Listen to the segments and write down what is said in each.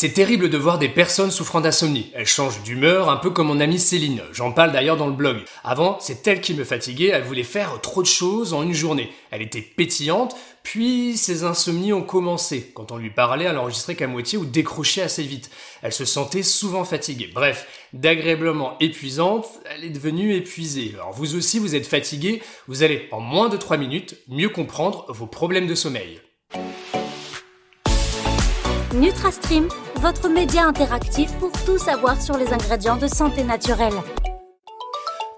C'est terrible de voir des personnes souffrant d'insomnie. Elles changent d'humeur, un peu comme mon amie Céline. J'en parle d'ailleurs dans le blog. Avant, c'est elle qui me fatiguait, elle voulait faire trop de choses en une journée. Elle était pétillante, puis ses insomnies ont commencé. Quand on lui parlait, elle enregistrait qu'à moitié ou décrochait assez vite. Elle se sentait souvent fatiguée. Bref, d'agréablement épuisante, elle est devenue épuisée. Alors vous aussi, vous êtes fatigué, vous allez en moins de 3 minutes mieux comprendre vos problèmes de sommeil. NutraStream, votre média interactif pour tout savoir sur les ingrédients de santé naturelle.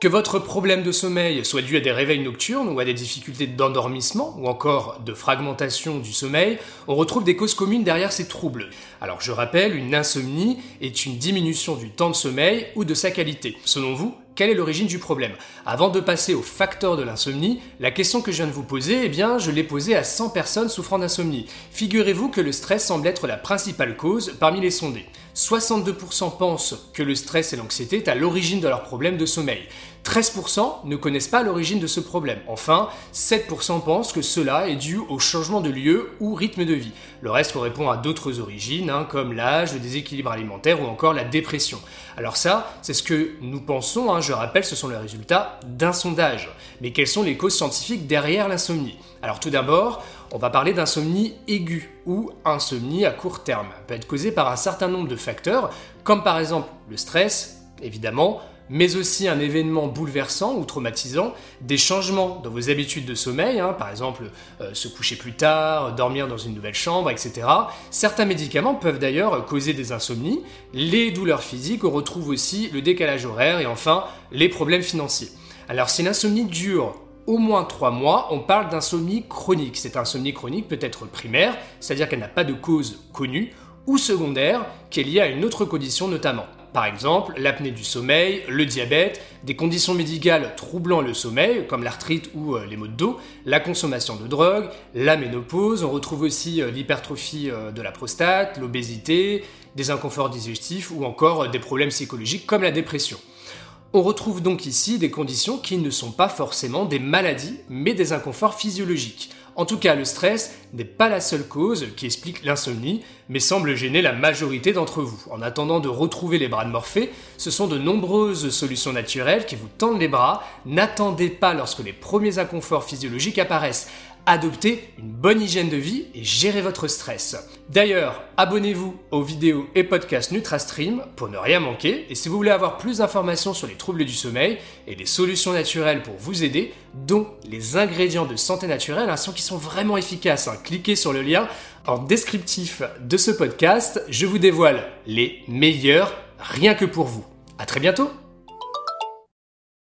Que votre problème de sommeil soit dû à des réveils nocturnes ou à des difficultés d'endormissement ou encore de fragmentation du sommeil, on retrouve des causes communes derrière ces troubles. Alors je rappelle, une insomnie est une diminution du temps de sommeil ou de sa qualité. Selon vous, quelle est l'origine du problème Avant de passer aux facteurs de l'insomnie, la question que je viens de vous poser, eh bien, je l'ai posée à 100 personnes souffrant d'insomnie. Figurez-vous que le stress semble être la principale cause parmi les sondés. 62% pensent que le stress et l'anxiété est à l'origine de leurs problèmes de sommeil. 13% ne connaissent pas l'origine de ce problème. Enfin, 7% pensent que cela est dû au changement de lieu ou rythme de vie. Le reste correspond à d'autres origines, hein, comme l'âge, le déséquilibre alimentaire ou encore la dépression. Alors ça, c'est ce que nous pensons, hein, je rappelle, ce sont les résultats d'un sondage. Mais quelles sont les causes scientifiques derrière l'insomnie? Alors tout d'abord, on va parler d'insomnie aiguë ou insomnie à court terme. Elle peut être causée par un certain nombre de facteurs, comme par exemple le stress, évidemment, mais aussi un événement bouleversant ou traumatisant, des changements dans vos habitudes de sommeil, hein, par exemple euh, se coucher plus tard, dormir dans une nouvelle chambre, etc. Certains médicaments peuvent d'ailleurs causer des insomnies, les douleurs physiques, on retrouve aussi le décalage horaire et enfin les problèmes financiers. Alors si l'insomnie dure au moins 3 mois, on parle d'insomnie chronique. Cette insomnie chronique peut être primaire, c'est-à-dire qu'elle n'a pas de cause connue, ou secondaire, qui est liée à une autre condition notamment. Par exemple, l'apnée du sommeil, le diabète, des conditions médicales troublant le sommeil, comme l'arthrite ou euh, les maux de dos, la consommation de drogue, la ménopause, on retrouve aussi euh, l'hypertrophie euh, de la prostate, l'obésité, des inconforts digestifs ou encore des problèmes psychologiques comme la dépression. On retrouve donc ici des conditions qui ne sont pas forcément des maladies, mais des inconforts physiologiques. En tout cas, le stress n'est pas la seule cause qui explique l'insomnie, mais semble gêner la majorité d'entre vous. En attendant de retrouver les bras de Morphée, ce sont de nombreuses solutions naturelles qui vous tendent les bras. N'attendez pas lorsque les premiers inconforts physiologiques apparaissent. Adoptez une bonne hygiène de vie et gérez votre stress. D'ailleurs, abonnez-vous aux vidéos et podcasts NutraStream pour ne rien manquer. Et si vous voulez avoir plus d'informations sur les troubles du sommeil et des solutions naturelles pour vous aider, dont les ingrédients de santé naturelle, son qui sont vraiment efficaces, hein, cliquez sur le lien en descriptif de ce podcast. Je vous dévoile les meilleurs rien que pour vous. À très bientôt